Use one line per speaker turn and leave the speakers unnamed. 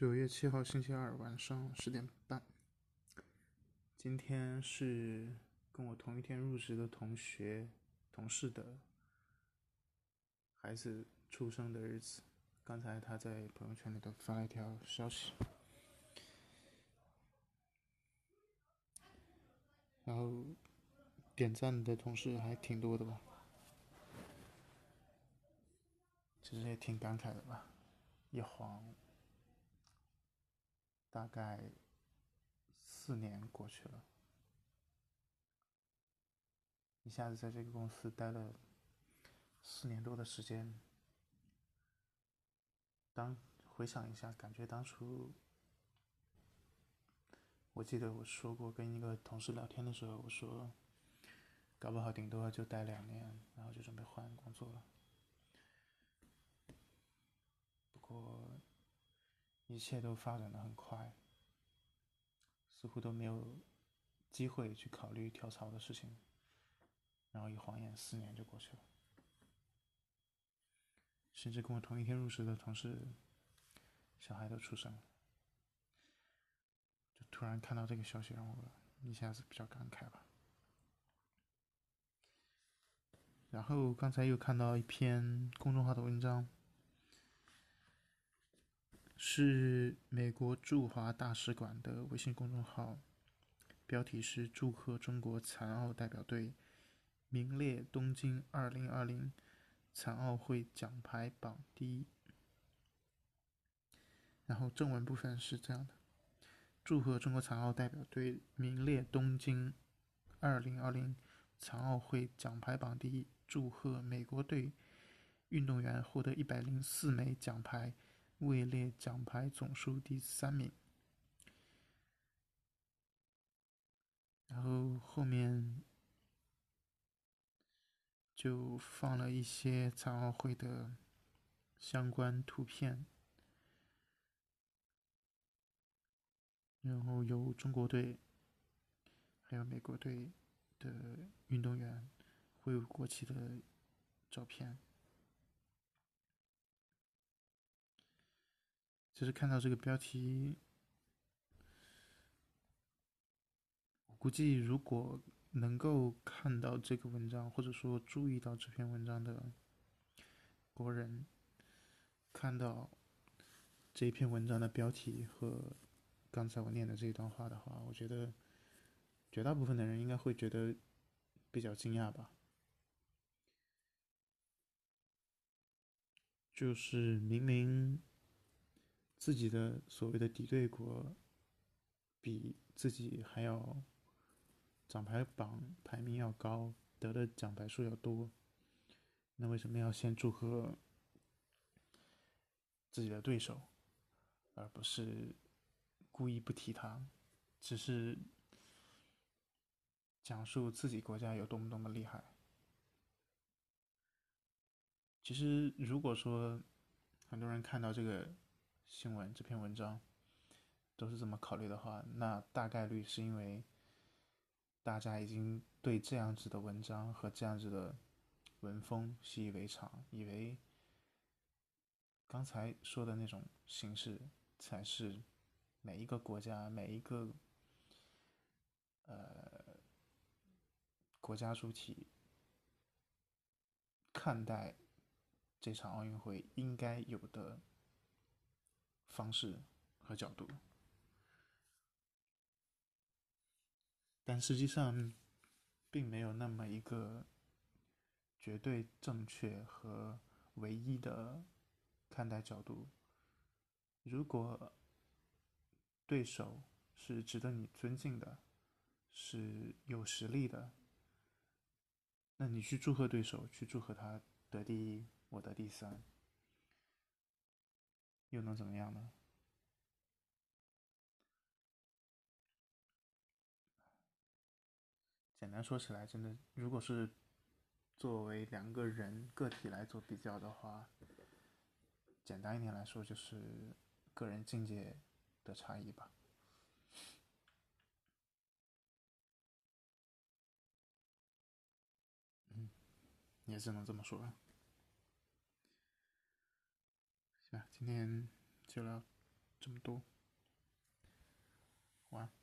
九月七号星期二晚上十点半，今天是跟我同一天入职的同学、同事的孩子出生的日子。刚才他在朋友圈里头发了一条消息，然后点赞的同事还挺多的吧，其实也挺感慨的吧，一晃。大概四年过去了，一下子在这个公司待了四年多的时间。当回想一下，感觉当初，我记得我说过，跟一个同事聊天的时候，我说，搞不好顶多就待两年，然后就准备换工作了。不过。一切都发展的很快，似乎都没有机会去考虑跳槽的事情，然后一晃眼四年就过去了，甚至跟我同一天入职的同事，小孩都出生了，就突然看到这个消息，让我一下子比较感慨吧。然后刚才又看到一篇公众号的文章。是美国驻华大使馆的微信公众号，标题是“祝贺中国残奥代表队名列东京2020残奥会奖牌榜第一”。然后正文部分是这样的：“祝贺中国残奥代表队名列东京2020残奥会奖牌榜第一，祝贺美国队运动员获得104枚奖牌。”位列奖牌总数第三名，然后后面就放了一些残奥会的相关图片，然后有中国队，还有美国队的运动员挥舞国旗的照片。就是看到这个标题，我估计如果能够看到这个文章，或者说注意到这篇文章的国人，看到这篇文章的标题和刚才我念的这一段话的话，我觉得绝大部分的人应该会觉得比较惊讶吧。就是明明。自己的所谓的敌对国，比自己还要奖牌榜排名要高，得的奖牌数要多，那为什么要先祝贺自己的对手，而不是故意不提他，只是讲述自己国家有多么多么厉害？其实，如果说很多人看到这个。新闻这篇文章都是这么考虑的话，那大概率是因为大家已经对这样子的文章和这样子的文风习以为常，以为刚才说的那种形式才是每一个国家、每一个呃国家主体看待这场奥运会应该有的。方式和角度，但实际上并没有那么一个绝对正确和唯一的看待角度。如果对手是值得你尊敬的，是有实力的，那你去祝贺对手，去祝贺他得第一，我得第三。又能怎么样呢？简单说起来，真的，如果是作为两个人个体来做比较的话，简单一点来说，就是个人境界的差异吧。嗯，也只能这么说了。行吧，今天就聊这么多。晚安。